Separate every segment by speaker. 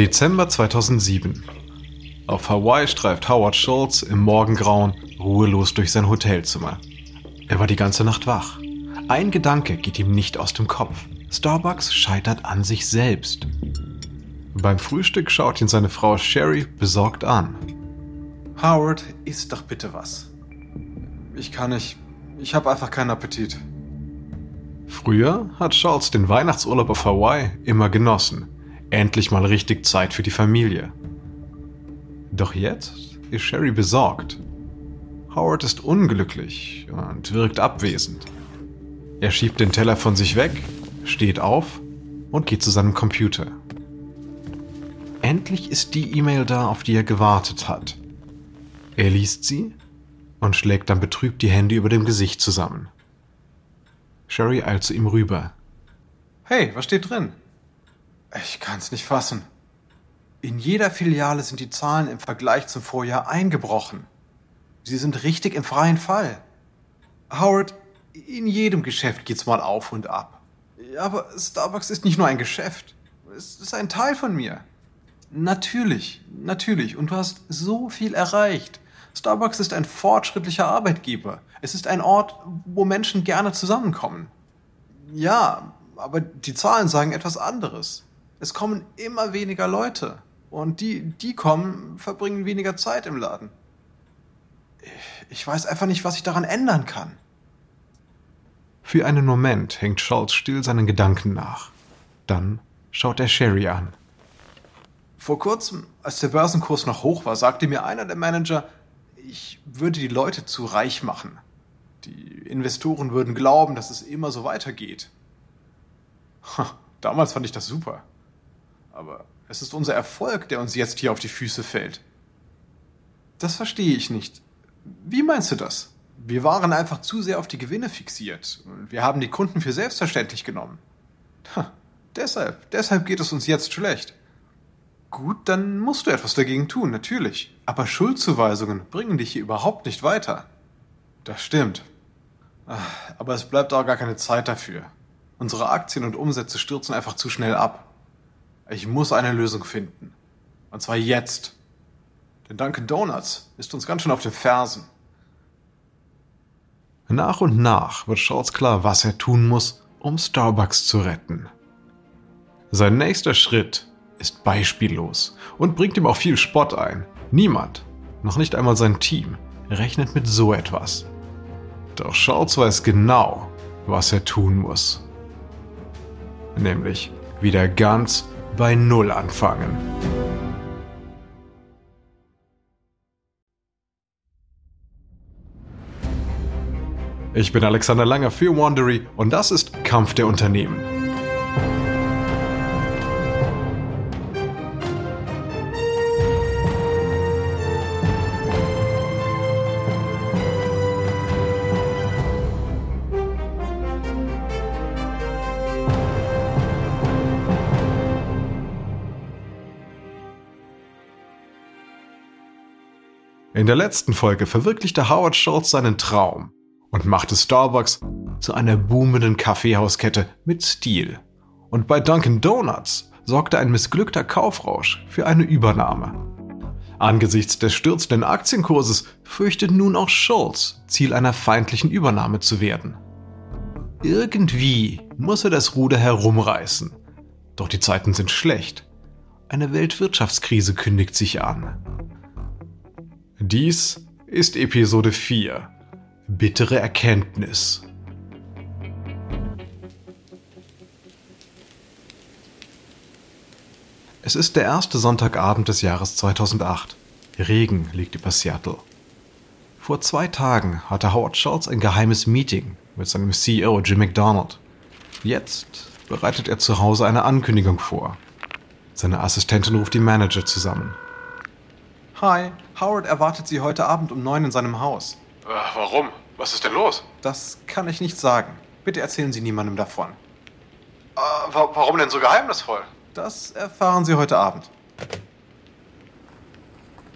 Speaker 1: Dezember 2007. Auf Hawaii streift Howard Schultz im Morgengrauen ruhelos durch sein Hotelzimmer. Er war die ganze Nacht wach. Ein Gedanke geht ihm nicht aus dem Kopf. Starbucks scheitert an sich selbst. Beim Frühstück schaut ihn seine Frau Sherry besorgt an.
Speaker 2: Howard, iss doch bitte was. Ich kann nicht. Ich habe einfach keinen Appetit.
Speaker 1: Früher hat Charles den Weihnachtsurlaub auf Hawaii immer genossen. Endlich mal richtig Zeit für die Familie. Doch jetzt ist Sherry besorgt. Howard ist unglücklich und wirkt abwesend. Er schiebt den Teller von sich weg, steht auf und geht zu seinem Computer. Endlich ist die E-Mail da, auf die er gewartet hat. Er liest sie und schlägt dann betrübt die Hände über dem Gesicht zusammen. Sherry eilt zu ihm rüber.
Speaker 2: Hey, was steht drin? Ich kann's nicht fassen. In jeder Filiale sind die Zahlen im Vergleich zum Vorjahr eingebrochen. Sie sind richtig im freien Fall. Howard, in jedem Geschäft geht's mal auf und ab. Aber Starbucks ist nicht nur ein Geschäft. Es ist ein Teil von mir. Natürlich, natürlich. Und du hast so viel erreicht. Starbucks ist ein fortschrittlicher Arbeitgeber. Es ist ein Ort, wo Menschen gerne zusammenkommen. Ja, aber die Zahlen sagen etwas anderes. Es kommen immer weniger Leute. Und die, die kommen, verbringen weniger Zeit im Laden. Ich weiß einfach nicht, was ich daran ändern kann.
Speaker 1: Für einen Moment hängt Schultz still seinen Gedanken nach. Dann schaut er Sherry an.
Speaker 2: Vor kurzem, als der Börsenkurs noch hoch war, sagte mir einer der Manager, ich würde die Leute zu reich machen. Die Investoren würden glauben, dass es immer so weitergeht. Damals fand ich das super. Aber es ist unser Erfolg, der uns jetzt hier auf die Füße fällt. Das verstehe ich nicht. Wie meinst du das? Wir waren einfach zu sehr auf die Gewinne fixiert und wir haben die Kunden für selbstverständlich genommen. Ha, deshalb, deshalb geht es uns jetzt schlecht. Gut, dann musst du etwas dagegen tun, natürlich. Aber Schuldzuweisungen bringen dich hier überhaupt nicht weiter. Das stimmt. Ah, aber es bleibt auch gar keine Zeit dafür. Unsere Aktien und Umsätze stürzen einfach zu schnell ab. Ich muss eine Lösung finden. Und zwar jetzt. Denn Dunkin' Donuts ist uns ganz schön auf den Fersen.
Speaker 1: Nach und nach wird Schultz klar, was er tun muss, um Starbucks zu retten. Sein nächster Schritt ist beispiellos und bringt ihm auch viel Spott ein. Niemand, noch nicht einmal sein Team, rechnet mit so etwas. Doch Schultz weiß genau, was er tun muss. Nämlich wieder ganz bei Null anfangen. Ich bin Alexander Langer für Wandery und das ist Kampf der Unternehmen. Der letzten Folge verwirklichte Howard Schultz seinen Traum und machte Starbucks zu einer boomenden Kaffeehauskette mit Stil. Und bei Dunkin' Donuts sorgte ein missglückter Kaufrausch für eine Übernahme. Angesichts des stürzenden Aktienkurses fürchtet nun auch Schultz, Ziel einer feindlichen Übernahme zu werden. Irgendwie muss er das Ruder herumreißen. Doch die Zeiten sind schlecht. Eine Weltwirtschaftskrise kündigt sich an. Dies ist Episode 4. Bittere Erkenntnis. Es ist der erste Sonntagabend des Jahres 2008. Regen liegt über Seattle. Vor zwei Tagen hatte Howard Schultz ein geheimes Meeting mit seinem CEO Jim McDonald. Jetzt bereitet er zu Hause eine Ankündigung vor. Seine Assistentin ruft die Manager zusammen.
Speaker 2: Hi, Howard erwartet Sie heute Abend um neun in seinem Haus.
Speaker 1: Äh, warum? Was ist denn los?
Speaker 2: Das kann ich nicht sagen. Bitte erzählen Sie niemandem davon.
Speaker 1: Äh, wa warum denn so geheimnisvoll?
Speaker 2: Das erfahren Sie heute Abend.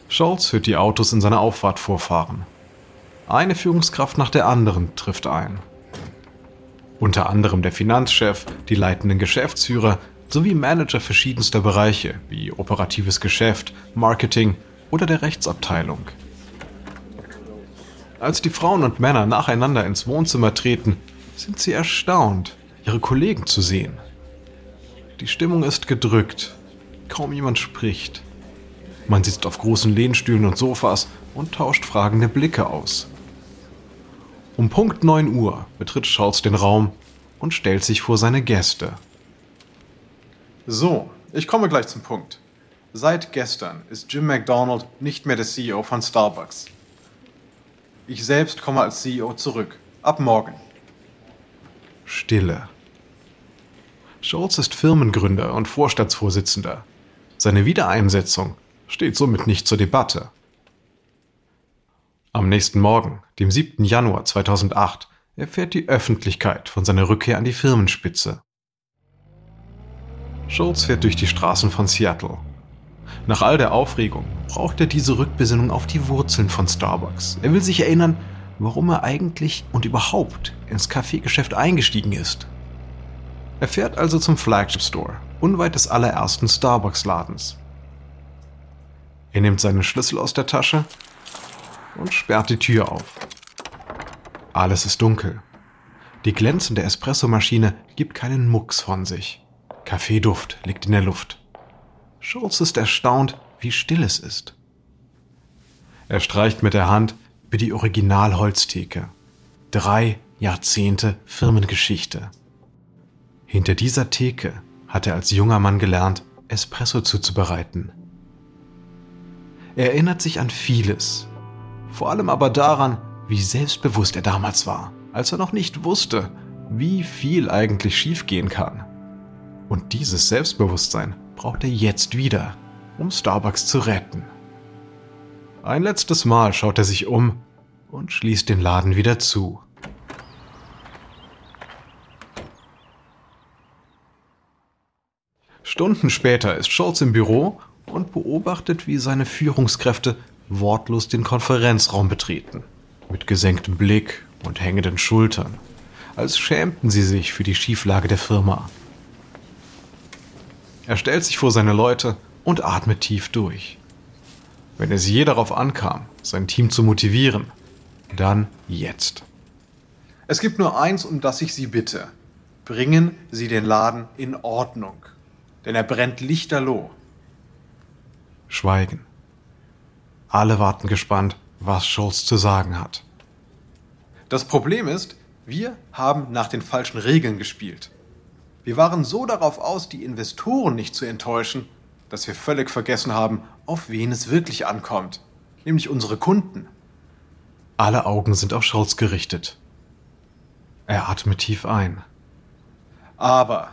Speaker 1: Scholz hört die Autos in seiner Auffahrt vorfahren. Eine Führungskraft nach der anderen trifft ein. Unter anderem der Finanzchef, die leitenden Geschäftsführer sowie Manager verschiedenster Bereiche wie operatives Geschäft, Marketing oder der Rechtsabteilung. Als die Frauen und Männer nacheinander ins Wohnzimmer treten, sind sie erstaunt, ihre Kollegen zu sehen. Die Stimmung ist gedrückt, kaum jemand spricht. Man sitzt auf großen Lehnstühlen und Sofas und tauscht fragende Blicke aus. Um Punkt 9 Uhr betritt Charles den Raum und stellt sich vor seine Gäste.
Speaker 2: So, ich komme gleich zum Punkt. Seit gestern ist Jim McDonald nicht mehr der CEO von Starbucks. Ich selbst komme als CEO zurück. Ab morgen.
Speaker 1: Stille. Scholz ist Firmengründer und Vorstandsvorsitzender. Seine Wiedereinsetzung steht somit nicht zur Debatte. Am nächsten Morgen, dem 7. Januar 2008, erfährt die Öffentlichkeit von seiner Rückkehr an die Firmenspitze. Schulz fährt durch die Straßen von Seattle. Nach all der Aufregung braucht er diese Rückbesinnung auf die Wurzeln von Starbucks. Er will sich erinnern, warum er eigentlich und überhaupt ins Kaffeegeschäft eingestiegen ist. Er fährt also zum Flagship Store, unweit des allerersten Starbucks-Ladens. Er nimmt seine Schlüssel aus der Tasche und sperrt die Tür auf. Alles ist dunkel. Die glänzende Espressomaschine gibt keinen Mucks von sich. Kaffeeduft liegt in der Luft. Schulz ist erstaunt, wie still es ist. Er streicht mit der Hand über die Originalholztheke. Drei Jahrzehnte Firmengeschichte. Hinter dieser Theke hat er als junger Mann gelernt, Espresso zuzubereiten. Er erinnert sich an vieles, vor allem aber daran, wie selbstbewusst er damals war, als er noch nicht wusste, wie viel eigentlich schiefgehen kann. Und dieses Selbstbewusstsein braucht er jetzt wieder, um Starbucks zu retten. Ein letztes Mal schaut er sich um und schließt den Laden wieder zu. Stunden später ist Schultz im Büro und beobachtet, wie seine Führungskräfte wortlos den Konferenzraum betreten, mit gesenktem Blick und hängenden Schultern, als schämten sie sich für die Schieflage der Firma. Er stellt sich vor seine Leute und atmet tief durch. Wenn es je darauf ankam, sein Team zu motivieren, dann jetzt.
Speaker 2: Es gibt nur eins, um das ich Sie bitte. Bringen Sie den Laden in Ordnung. Denn er brennt lichterloh.
Speaker 1: Schweigen. Alle warten gespannt, was Schulz zu sagen hat.
Speaker 2: Das Problem ist, wir haben nach den falschen Regeln gespielt. Wir waren so darauf aus, die Investoren nicht zu enttäuschen, dass wir völlig vergessen haben, auf wen es wirklich ankommt, nämlich unsere Kunden.
Speaker 1: Alle Augen sind auf Scholz gerichtet. Er atmet tief ein.
Speaker 2: Aber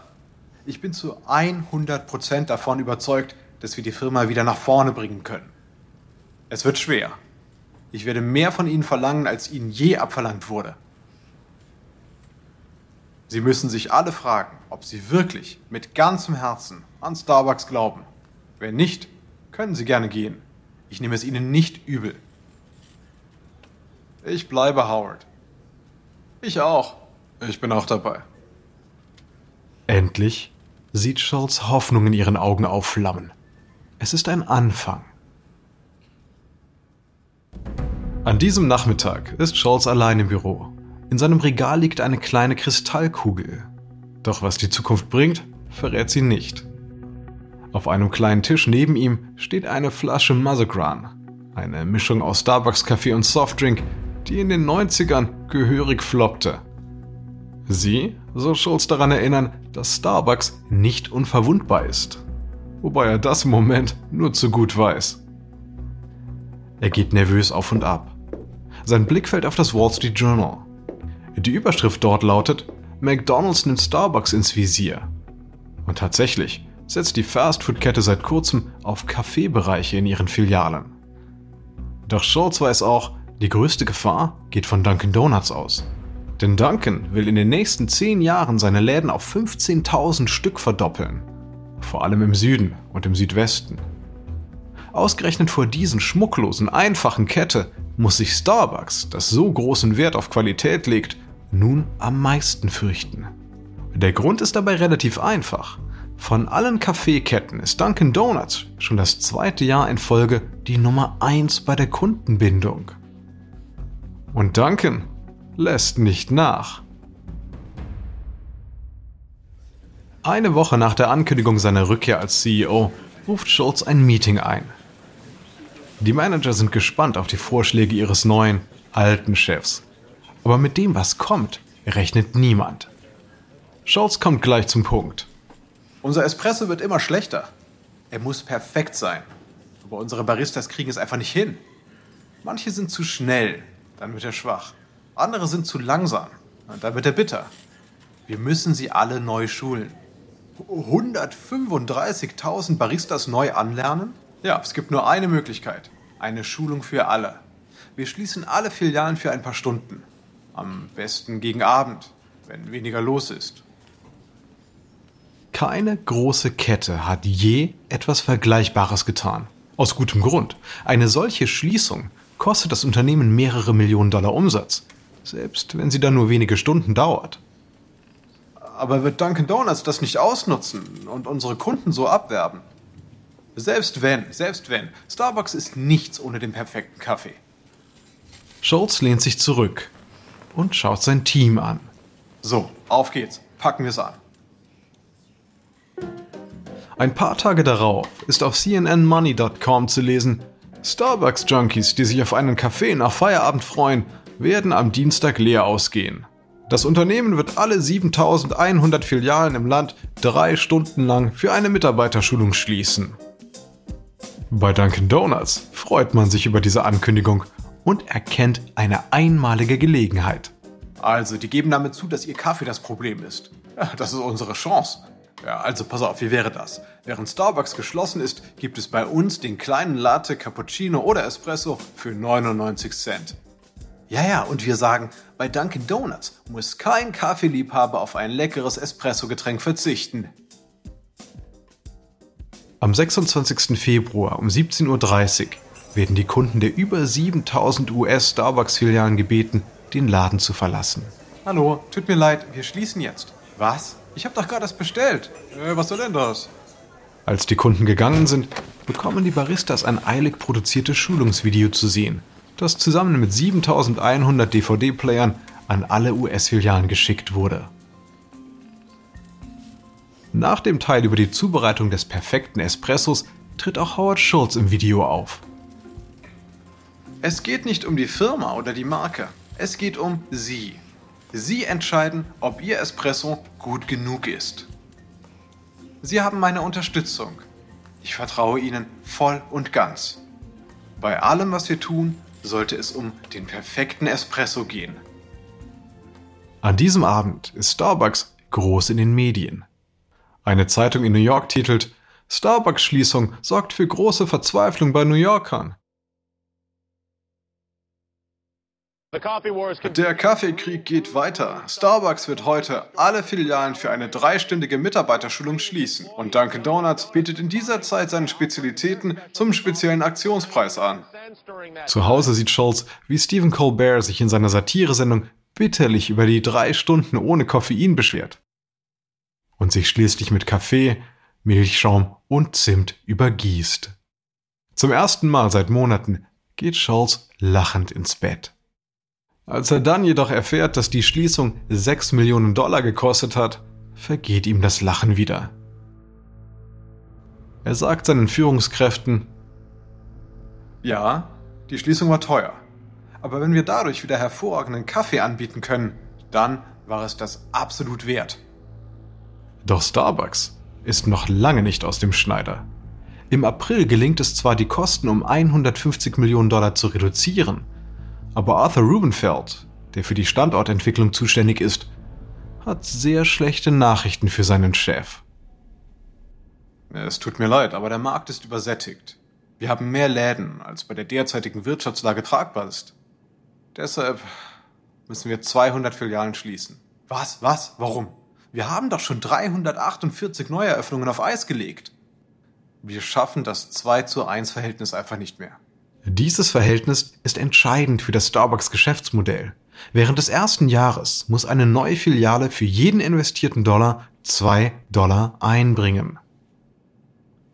Speaker 2: ich bin zu 100% davon überzeugt, dass wir die Firma wieder nach vorne bringen können. Es wird schwer. Ich werde mehr von Ihnen verlangen, als Ihnen je abverlangt wurde. Sie müssen sich alle fragen, ob Sie wirklich mit ganzem Herzen an Starbucks glauben. Wenn nicht, können Sie gerne gehen. Ich nehme es Ihnen nicht übel. Ich bleibe Howard. Ich auch. Ich bin auch dabei.
Speaker 1: Endlich sieht Schultz Hoffnung in ihren Augen aufflammen. Es ist ein Anfang. An diesem Nachmittag ist Schultz allein im Büro. In seinem Regal liegt eine kleine Kristallkugel. Doch was die Zukunft bringt, verrät sie nicht. Auf einem kleinen Tisch neben ihm steht eine Flasche Mazagran, eine Mischung aus Starbucks-Kaffee und Softdrink, die in den 90ern gehörig floppte. Sie soll Schulz daran erinnern, dass Starbucks nicht unverwundbar ist. Wobei er das im Moment nur zu gut weiß. Er geht nervös auf und ab. Sein Blick fällt auf das Wall Street Journal. Die Überschrift dort lautet, McDonald's nimmt Starbucks ins Visier. Und tatsächlich setzt die Fastfood-Kette seit kurzem auf Kaffeebereiche in ihren Filialen. Doch Schultz weiß auch, die größte Gefahr geht von Dunkin' Donuts aus. Denn Dunkin' will in den nächsten 10 Jahren seine Läden auf 15.000 Stück verdoppeln. Vor allem im Süden und im Südwesten. Ausgerechnet vor diesen schmucklosen, einfachen Kette muss sich Starbucks, das so großen Wert auf Qualität legt, nun am meisten fürchten. Der Grund ist dabei relativ einfach. Von allen Kaffeeketten ist Dunkin' Donuts schon das zweite Jahr in Folge die Nummer 1 bei der Kundenbindung. Und Dunkin' lässt nicht nach. Eine Woche nach der Ankündigung seiner Rückkehr als CEO ruft Schultz ein Meeting ein. Die Manager sind gespannt auf die Vorschläge ihres neuen, alten Chefs. Aber mit dem, was kommt, rechnet niemand. Schultz kommt gleich zum Punkt.
Speaker 2: Unser Espresso wird immer schlechter. Er muss perfekt sein. Aber unsere Baristas kriegen es einfach nicht hin. Manche sind zu schnell, dann wird er schwach. Andere sind zu langsam, dann wird er bitter. Wir müssen sie alle neu schulen. 135.000 Baristas neu anlernen? Ja, es gibt nur eine Möglichkeit. Eine Schulung für alle. Wir schließen alle Filialen für ein paar Stunden. Am besten gegen Abend, wenn weniger los ist.
Speaker 1: Keine große Kette hat je etwas Vergleichbares getan. Aus gutem Grund. Eine solche Schließung kostet das Unternehmen mehrere Millionen Dollar Umsatz, selbst wenn sie dann nur wenige Stunden dauert.
Speaker 2: Aber wird Dunkin' Donuts das nicht ausnutzen und unsere Kunden so abwerben? Selbst wenn, selbst wenn. Starbucks ist nichts ohne den perfekten Kaffee.
Speaker 1: Schultz lehnt sich zurück und schaut sein Team an.
Speaker 2: So, auf geht's. Packen wir's an.
Speaker 1: Ein paar Tage darauf ist auf cnnmoney.com zu lesen, Starbucks-Junkies, die sich auf einen Kaffee nach Feierabend freuen, werden am Dienstag leer ausgehen. Das Unternehmen wird alle 7100 Filialen im Land drei Stunden lang für eine Mitarbeiterschulung schließen. Bei Dunkin' Donuts freut man sich über diese Ankündigung und erkennt eine einmalige Gelegenheit.
Speaker 2: Also, die geben damit zu, dass ihr Kaffee das Problem ist. Ja, das ist unsere Chance. Ja, also pass auf, wie wäre das? Während Starbucks geschlossen ist, gibt es bei uns den kleinen Latte, Cappuccino oder Espresso für 99 Cent. Ja, ja, und wir sagen, bei Dunkin' Donuts muss kein Kaffeeliebhaber auf ein leckeres Espresso-Getränk verzichten.
Speaker 1: Am 26. Februar um 17.30 Uhr werden die Kunden der über 7000 US-Starbucks-Filialen gebeten, den Laden zu verlassen.
Speaker 2: Hallo, tut mir leid, wir schließen jetzt. Was? Ich habe doch gerade das bestellt. Äh, was soll denn das?
Speaker 1: Als die Kunden gegangen sind, bekommen die Baristas ein eilig produziertes Schulungsvideo zu sehen, das zusammen mit 7100 DVD-Playern an alle US-Filialen geschickt wurde. Nach dem Teil über die Zubereitung des perfekten Espressos tritt auch Howard Schultz im Video auf.
Speaker 2: Es geht nicht um die Firma oder die Marke. Es geht um Sie. Sie entscheiden, ob Ihr Espresso gut genug ist. Sie haben meine Unterstützung. Ich vertraue Ihnen voll und ganz. Bei allem, was wir tun, sollte es um den perfekten Espresso gehen.
Speaker 1: An diesem Abend ist Starbucks groß in den Medien. Eine Zeitung in New York titelt Starbucks-Schließung sorgt für große Verzweiflung bei New Yorkern.
Speaker 2: Der Kaffeekrieg geht weiter. Starbucks wird heute alle Filialen für eine dreistündige Mitarbeiterschulung schließen. Und Dunkin' Donuts bietet in dieser Zeit seine Spezialitäten zum speziellen Aktionspreis an.
Speaker 1: Zu Hause sieht Schultz, wie Stephen Colbert sich in seiner Satiresendung bitterlich über die drei Stunden ohne Koffein beschwert. Und sich schließlich mit Kaffee, Milchschaum und Zimt übergießt. Zum ersten Mal seit Monaten geht Schultz lachend ins Bett. Als er dann jedoch erfährt, dass die Schließung 6 Millionen Dollar gekostet hat, vergeht ihm das Lachen wieder. Er sagt seinen Führungskräften,
Speaker 2: ja, die Schließung war teuer. Aber wenn wir dadurch wieder hervorragenden Kaffee anbieten können, dann war es das absolut wert.
Speaker 1: Doch Starbucks ist noch lange nicht aus dem Schneider. Im April gelingt es zwar, die Kosten um 150 Millionen Dollar zu reduzieren, aber Arthur Rubenfeld, der für die Standortentwicklung zuständig ist, hat sehr schlechte Nachrichten für seinen Chef.
Speaker 2: Es tut mir leid, aber der Markt ist übersättigt. Wir haben mehr Läden, als bei der derzeitigen Wirtschaftslage tragbar ist. Deshalb müssen wir 200 Filialen schließen. Was? Was? Warum? Wir haben doch schon 348 Neueröffnungen auf Eis gelegt. Wir schaffen das 2 zu 1 Verhältnis einfach nicht mehr.
Speaker 1: Dieses Verhältnis ist entscheidend für das Starbucks Geschäftsmodell. Während des ersten Jahres muss eine neue Filiale für jeden investierten Dollar 2 Dollar einbringen.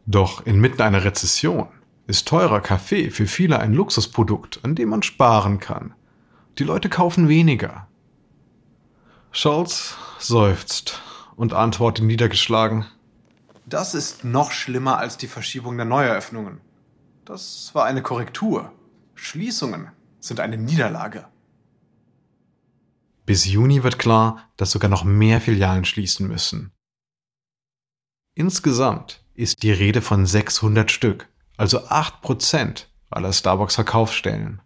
Speaker 1: Doch inmitten einer Rezession ist teurer Kaffee für viele ein Luxusprodukt, an dem man sparen kann. Die Leute kaufen weniger. Scholz seufzt und antwortet niedergeschlagen.
Speaker 2: Das ist noch schlimmer als die Verschiebung der Neueröffnungen. Das war eine Korrektur. Schließungen sind eine Niederlage.
Speaker 1: Bis Juni wird klar, dass sogar noch mehr Filialen schließen müssen. Insgesamt ist die Rede von 600 Stück, also 8% aller Starbucks-Verkaufsstellen.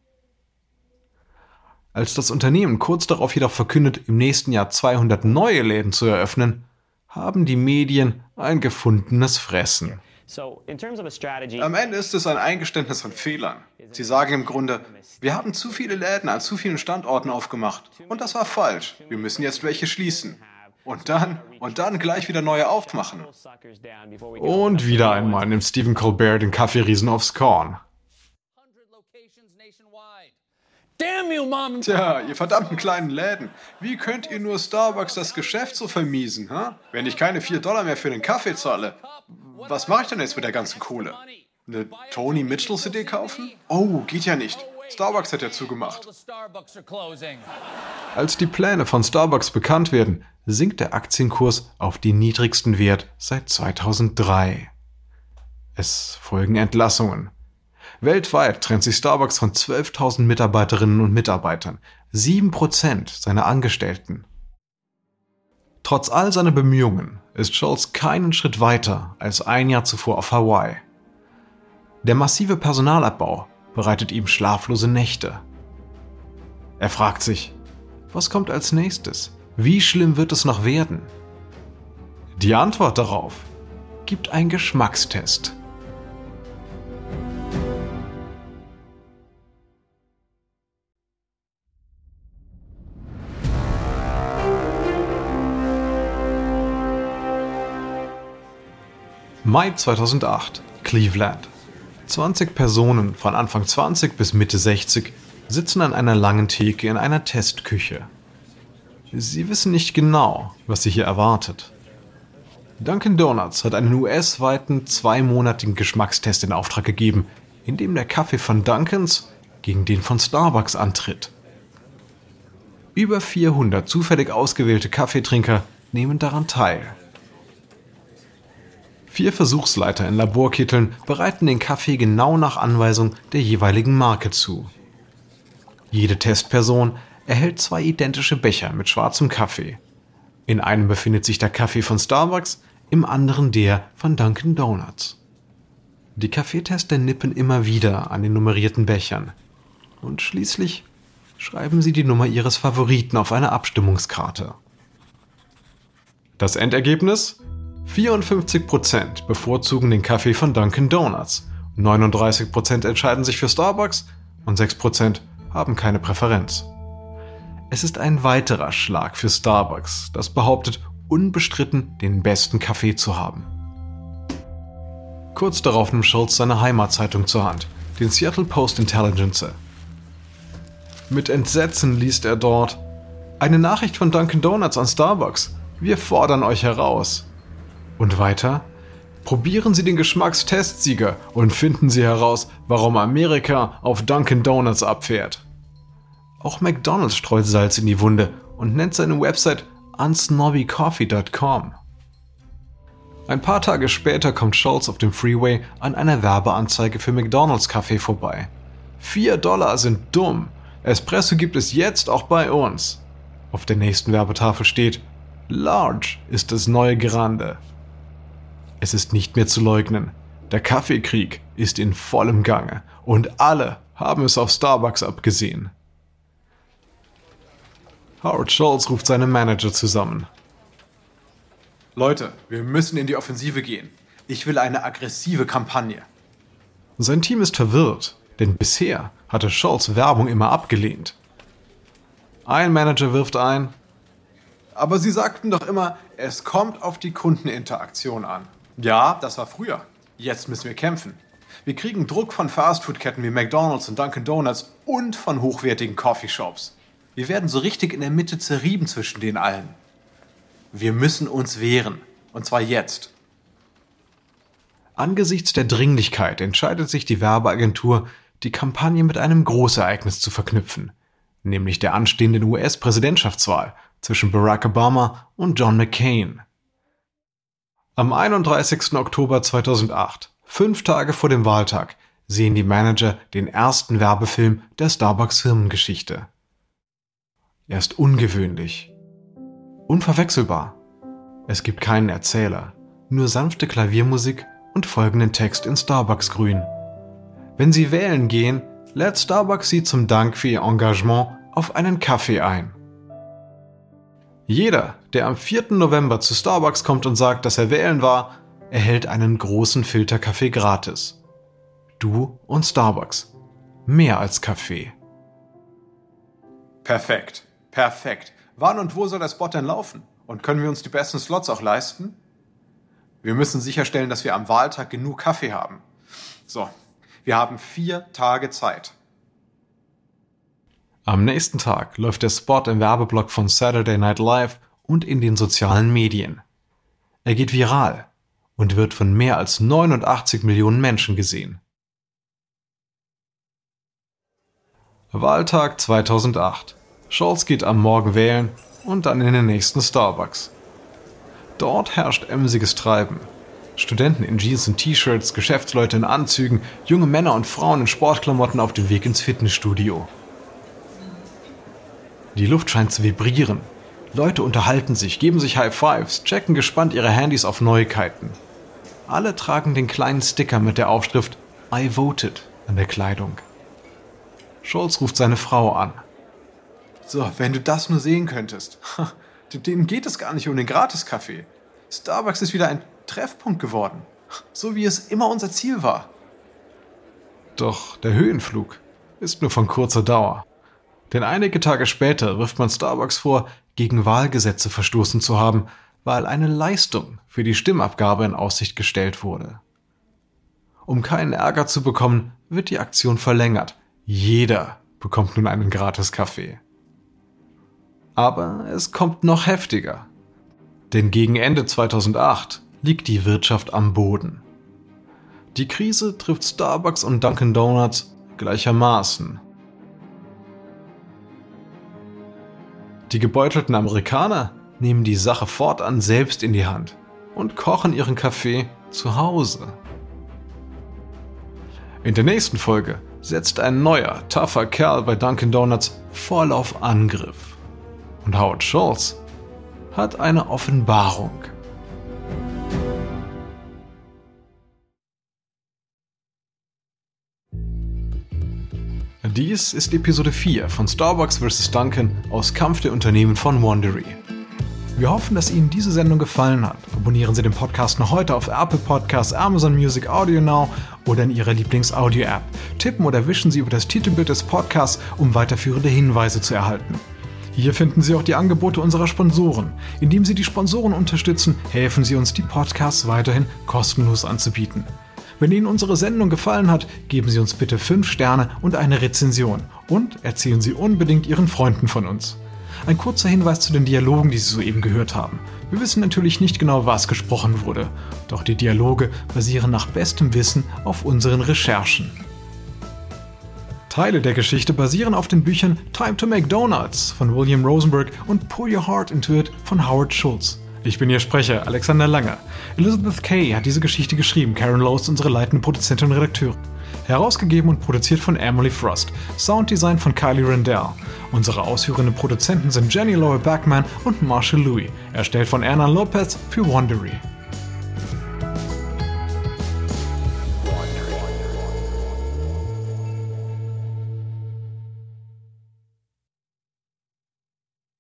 Speaker 1: Als das Unternehmen kurz darauf jedoch verkündet, im nächsten Jahr 200 neue Läden zu eröffnen, haben die Medien ein gefundenes Fressen.
Speaker 2: Am Ende ist es ein Eingeständnis von Fehlern. Sie sagen im Grunde, wir haben zu viele Läden an zu vielen Standorten aufgemacht und das war falsch. Wir müssen jetzt welche schließen. Und dann, und dann gleich wieder neue aufmachen.
Speaker 1: Und wieder einmal nimmt Stephen Colbert den Kaffeeriesen aufs Korn.
Speaker 2: Tja, ihr verdammten kleinen Läden, wie könnt ihr nur Starbucks das Geschäft so vermiesen, ha? Wenn ich keine 4 Dollar mehr für den Kaffee zahle, was mache ich denn jetzt mit der ganzen Kohle? Eine Tony Mitchell CD kaufen? Oh, geht ja nicht. Starbucks hat ja zugemacht.
Speaker 1: Als die Pläne von Starbucks bekannt werden, sinkt der Aktienkurs auf den niedrigsten Wert seit 2003. Es folgen Entlassungen. Weltweit trennt sich Starbucks von 12.000 Mitarbeiterinnen und Mitarbeitern, 7% seiner Angestellten. Trotz all seiner Bemühungen ist Scholz keinen Schritt weiter als ein Jahr zuvor auf Hawaii. Der massive Personalabbau bereitet ihm schlaflose Nächte. Er fragt sich, was kommt als nächstes? Wie schlimm wird es noch werden? Die Antwort darauf gibt ein Geschmackstest. Mai 2008, Cleveland. 20 Personen von Anfang 20 bis Mitte 60 sitzen an einer langen Theke in einer Testküche. Sie wissen nicht genau, was sie hier erwartet. Dunkin' Donuts hat einen US-weiten zweimonatigen Geschmackstest in Auftrag gegeben, in dem der Kaffee von Dunkins gegen den von Starbucks antritt. Über 400 zufällig ausgewählte Kaffeetrinker nehmen daran teil. Vier Versuchsleiter in Laborkitteln bereiten den Kaffee genau nach Anweisung der jeweiligen Marke zu. Jede Testperson erhält zwei identische Becher mit schwarzem Kaffee. In einem befindet sich der Kaffee von Starbucks, im anderen der von Dunkin' Donuts. Die Kaffeetester nippen immer wieder an den nummerierten Bechern. Und schließlich schreiben sie die Nummer ihres Favoriten auf eine Abstimmungskarte. Das Endergebnis? 54% bevorzugen den Kaffee von Dunkin' Donuts, 39% entscheiden sich für Starbucks und 6% haben keine Präferenz. Es ist ein weiterer Schlag für Starbucks, das behauptet, unbestritten den besten Kaffee zu haben. Kurz darauf nimmt Schultz seine Heimatzeitung zur Hand, den Seattle Post Intelligencer. Mit Entsetzen liest er dort eine Nachricht von Dunkin' Donuts an Starbucks. Wir fordern euch heraus. Und weiter? Probieren Sie den Geschmackstestsieger und finden Sie heraus, warum Amerika auf Dunkin' Donuts abfährt. Auch McDonald's streut Salz in die Wunde und nennt seine Website unsnobbycoffee.com. Ein paar Tage später kommt Schultz auf dem Freeway an einer Werbeanzeige für McDonald's Kaffee vorbei. 4 Dollar sind dumm. Espresso gibt es jetzt auch bei uns. Auf der nächsten Werbetafel steht, Large ist das neue Grande. Es ist nicht mehr zu leugnen. Der Kaffeekrieg ist in vollem Gange und alle haben es auf Starbucks abgesehen. Howard Schultz ruft seine Manager zusammen.
Speaker 2: Leute, wir müssen in die Offensive gehen. Ich will eine aggressive Kampagne.
Speaker 1: Sein Team ist verwirrt, denn bisher hatte Schultz Werbung immer abgelehnt. Ein Manager wirft ein.
Speaker 2: Aber Sie sagten doch immer, es kommt auf die Kundeninteraktion an. Ja, das war früher. Jetzt müssen wir kämpfen. Wir kriegen Druck von Fastfood-Ketten wie McDonald's und Dunkin' Donuts und von hochwertigen Coffeeshops. Wir werden so richtig in der Mitte zerrieben zwischen den allen. Wir müssen uns wehren. Und zwar jetzt.
Speaker 1: Angesichts der Dringlichkeit entscheidet sich die Werbeagentur, die Kampagne mit einem Großereignis zu verknüpfen, nämlich der anstehenden US-Präsidentschaftswahl zwischen Barack Obama und John McCain. Am 31. Oktober 2008, fünf Tage vor dem Wahltag, sehen die Manager den ersten Werbefilm der Starbucks Firmengeschichte. Er ist ungewöhnlich, unverwechselbar. Es gibt keinen Erzähler, nur sanfte Klaviermusik und folgenden Text in Starbucks grün. Wenn Sie wählen gehen, lädt Starbucks Sie zum Dank für Ihr Engagement auf einen Kaffee ein. Jeder, der am 4. November zu Starbucks kommt und sagt, dass er wählen war, erhält einen großen Filterkaffee gratis. Du und Starbucks. Mehr als Kaffee.
Speaker 2: Perfekt, perfekt. Wann und wo soll der Spot denn laufen? Und können wir uns die besten Slots auch leisten? Wir müssen sicherstellen, dass wir am Wahltag genug Kaffee haben. So, wir haben vier Tage Zeit.
Speaker 1: Am nächsten Tag läuft der Spot im Werbeblock von Saturday Night Live und in den sozialen Medien. Er geht viral und wird von mehr als 89 Millionen Menschen gesehen. Wahltag 2008. Scholz geht am Morgen wählen und dann in den nächsten Starbucks. Dort herrscht emsiges Treiben. Studenten in Jeans und T-Shirts, Geschäftsleute in Anzügen, junge Männer und Frauen in Sportklamotten auf dem Weg ins Fitnessstudio. Die Luft scheint zu vibrieren. Leute unterhalten sich, geben sich High Fives, checken gespannt ihre Handys auf Neuigkeiten. Alle tragen den kleinen Sticker mit der Aufschrift I voted an der Kleidung. Scholz ruft seine Frau an.
Speaker 2: So, wenn du das nur sehen könntest. Denen geht es gar nicht um den Gratiskaffee. Starbucks ist wieder ein Treffpunkt geworden. So wie es immer unser Ziel war.
Speaker 1: Doch der Höhenflug ist nur von kurzer Dauer. Denn einige Tage später wirft man Starbucks vor, gegen Wahlgesetze verstoßen zu haben, weil eine Leistung für die Stimmabgabe in Aussicht gestellt wurde. Um keinen Ärger zu bekommen, wird die Aktion verlängert. Jeder bekommt nun einen Gratis-Kaffee. Aber es kommt noch heftiger. Denn gegen Ende 2008 liegt die Wirtschaft am Boden. Die Krise trifft Starbucks und Dunkin Donuts gleichermaßen. Die gebeutelten Amerikaner nehmen die Sache fortan selbst in die Hand und kochen ihren Kaffee zu Hause. In der nächsten Folge setzt ein neuer, tougher Kerl bei Dunkin Donuts voll auf Angriff. Und Howard Schultz hat eine Offenbarung. Dies ist Episode 4 von Starbucks vs. Duncan aus Kampf der Unternehmen von Wandery. Wir hoffen, dass Ihnen diese Sendung gefallen hat. Abonnieren Sie den Podcast noch heute auf Apple Podcasts, Amazon Music, Audio Now oder in Ihrer Lieblings-Audio-App. Tippen oder wischen Sie über das Titelbild des Podcasts, um weiterführende Hinweise zu erhalten. Hier finden Sie auch die Angebote unserer Sponsoren. Indem Sie die Sponsoren unterstützen, helfen Sie uns, die Podcasts weiterhin kostenlos anzubieten. Wenn Ihnen unsere Sendung gefallen hat, geben Sie uns bitte 5 Sterne und eine Rezension und erzählen Sie unbedingt Ihren Freunden von uns. Ein kurzer Hinweis zu den Dialogen, die Sie soeben gehört haben. Wir wissen natürlich nicht genau, was gesprochen wurde, doch die Dialoge basieren nach bestem Wissen auf unseren Recherchen. Teile der Geschichte basieren auf den Büchern Time to Make Donuts von William Rosenberg und Pour Your Heart Into It von Howard Schultz. Ich bin Ihr Sprecher, Alexander Lange. Elizabeth Kay hat diese Geschichte geschrieben. Karen Lowe ist unsere leitende Produzentin und Redakteurin. Herausgegeben und produziert von Emily Frost. Sounddesign von Kylie Rendell. Unsere ausführenden Produzenten sind Jenny Laura Backman und Marshall Louis. Erstellt von Erna Lopez für Wondery.